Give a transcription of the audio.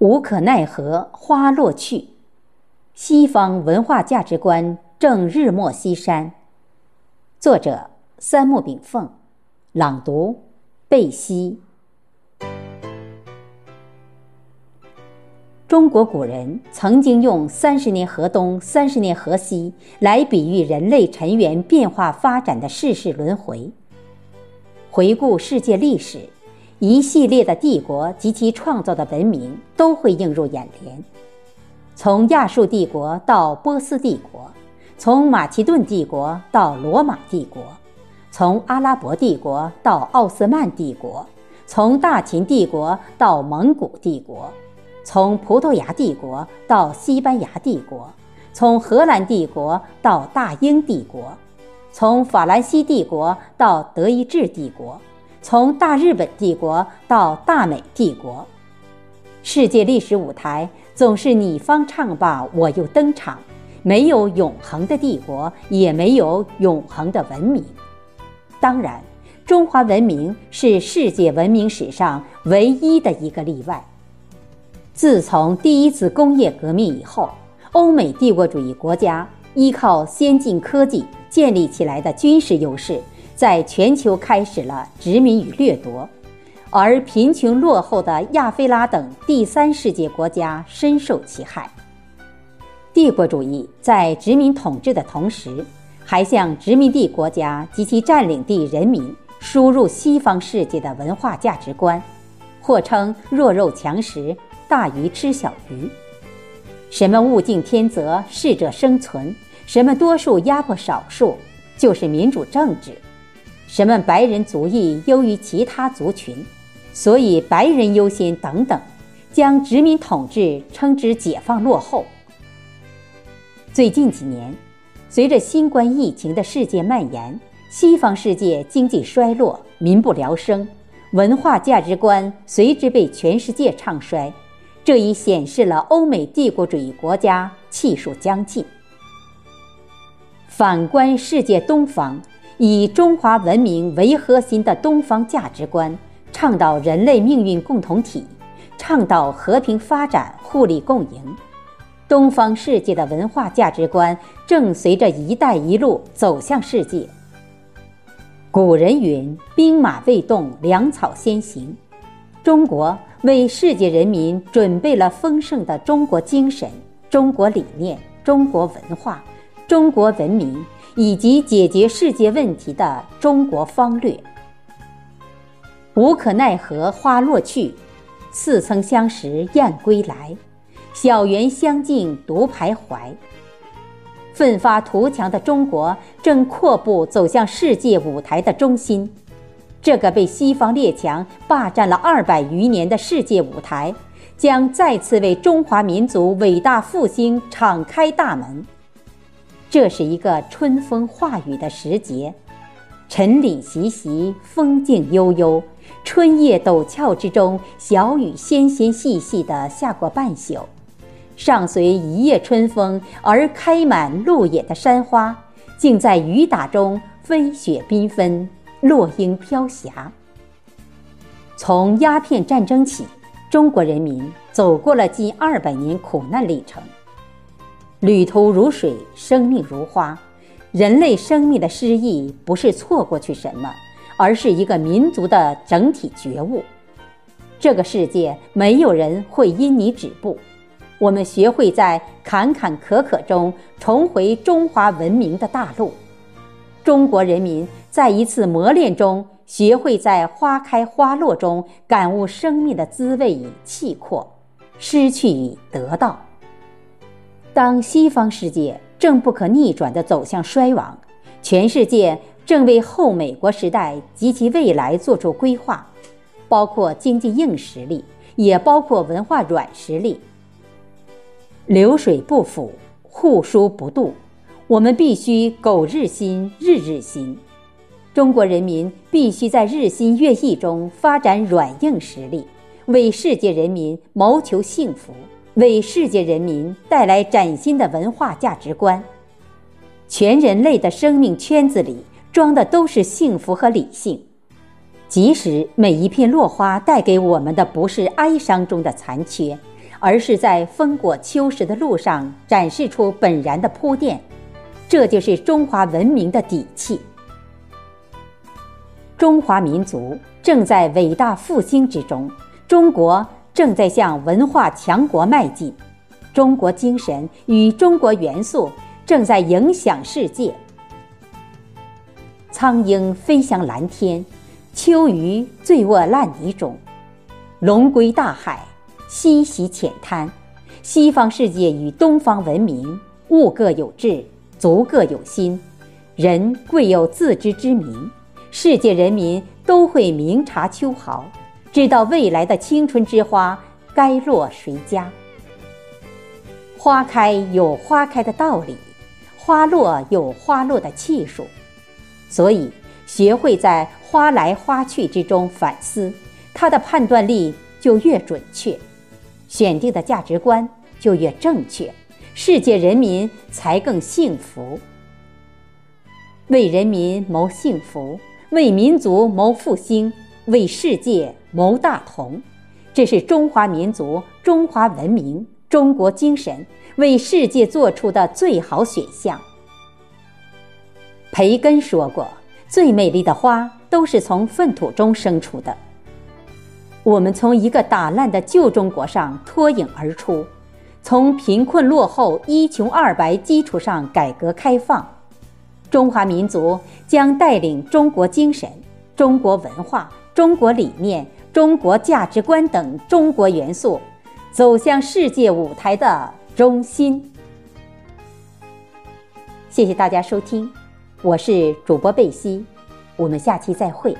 无可奈何花落去，西方文化价值观正日没西山。作者：三木炳凤，朗读：贝西。中国古人曾经用“三十年河东，三十年河西”来比喻人类尘缘变化发展的世事轮回。回顾世界历史，一系列的帝国及其创造的文明都会映入眼帘。从亚述帝国到波斯帝国，从马其顿帝国到罗马帝国，从阿拉伯帝国到奥斯曼帝国，从大秦帝国到蒙古帝国。从葡萄牙帝国到西班牙帝国，从荷兰帝国到大英帝国，从法兰西帝国到德意志帝国，从大日本帝国到大美帝国，世界历史舞台总是你方唱罢我又登场，没有永恒的帝国，也没有永恒的文明。当然，中华文明是世界文明史上唯一的一个例外。自从第一次工业革命以后，欧美帝国主义国家依靠先进科技建立起来的军事优势，在全球开始了殖民与掠夺，而贫穷落后的亚非拉等第三世界国家深受其害。帝国主义在殖民统治的同时，还向殖民地国家及其占领地人民输入西方世界的文化价值观，或称弱肉强食。大鱼吃小鱼，什么物竞天择，适者生存，什么多数压迫少数，就是民主政治，什么白人族裔优于其他族群，所以白人优先等等，将殖民统治称之解放落后。最近几年，随着新冠疫情的世界蔓延，西方世界经济衰落，民不聊生，文化价值观随之被全世界唱衰。这已显示了欧美帝国主义国家气数将尽。反观世界东方，以中华文明为核心的东方价值观，倡导人类命运共同体，倡导和平发展、互利共赢。东方世界的文化价值观正随着“一带一路”走向世界。古人云：“兵马未动，粮草先行。”中国。为世界人民准备了丰盛的中国精神、中国理念、中国文化、中国文明以及解决世界问题的中国方略。无可奈何花落去，似曾相识燕归来。小园香径独徘徊。奋发图强的中国正阔步走向世界舞台的中心。这个被西方列强霸占了二百余年的世界舞台，将再次为中华民族伟大复兴敞开大门。这是一个春风化雨的时节，晨岭习习，风静悠悠，春叶陡峭之中，小雨纤纤细细地下过半宿，上随一夜春风而开满路野的山花，竟在雨打中飞雪缤纷。落英飘霞。从鸦片战争起，中国人民走过了近二百年苦难历程。旅途如水，生命如花。人类生命的失意，不是错过去什么，而是一个民族的整体觉悟。这个世界没有人会因你止步。我们学会在坎坎坷坷中重回中华文明的大路。中国人民在一次磨练中，学会在花开花落中感悟生命的滋味与气魄，失去与得到。当西方世界正不可逆转地走向衰亡，全世界正为后美国时代及其未来做出规划，包括经济硬实力，也包括文化软实力。流水不腐，户枢不蠹。我们必须苟日新，日日新。中国人民必须在日新月异中发展软硬实力，为世界人民谋求幸福，为世界人民带来崭新的文化价值观。全人类的生命圈子里装的都是幸福和理性，即使每一片落花带给我们的不是哀伤中的残缺，而是在风过秋实的路上展示出本然的铺垫。这就是中华文明的底气。中华民族正在伟大复兴之中，中国正在向文化强国迈进，中国精神与中国元素正在影响世界。苍鹰飞翔蓝天，秋鱼醉卧烂泥中，龙归大海，西徙浅滩。西方世界与东方文明，物各有志，足各有心，人贵有自知之明。世界人民都会明察秋毫，知道未来的青春之花该落谁家。花开有花开的道理，花落有花落的气数。所以，学会在花来花去之中反思，他的判断力就越准确，选定的价值观就越正确，世界人民才更幸福。为人民谋幸福，为民族谋复兴，为世界谋大同，这是中华民族、中华文明、中国精神为世界做出的最好选项。培根说过：“最美丽的花都是从粪土中生出的。”我们从一个打烂的旧中国上脱颖而出，从贫困落后、一穷二白基础上改革开放。中华民族将带领中国精神、中国文化、中国理念、中国价值观等中国元素，走向世界舞台的中心。谢谢大家收听。我是主播贝西，我们下期再会。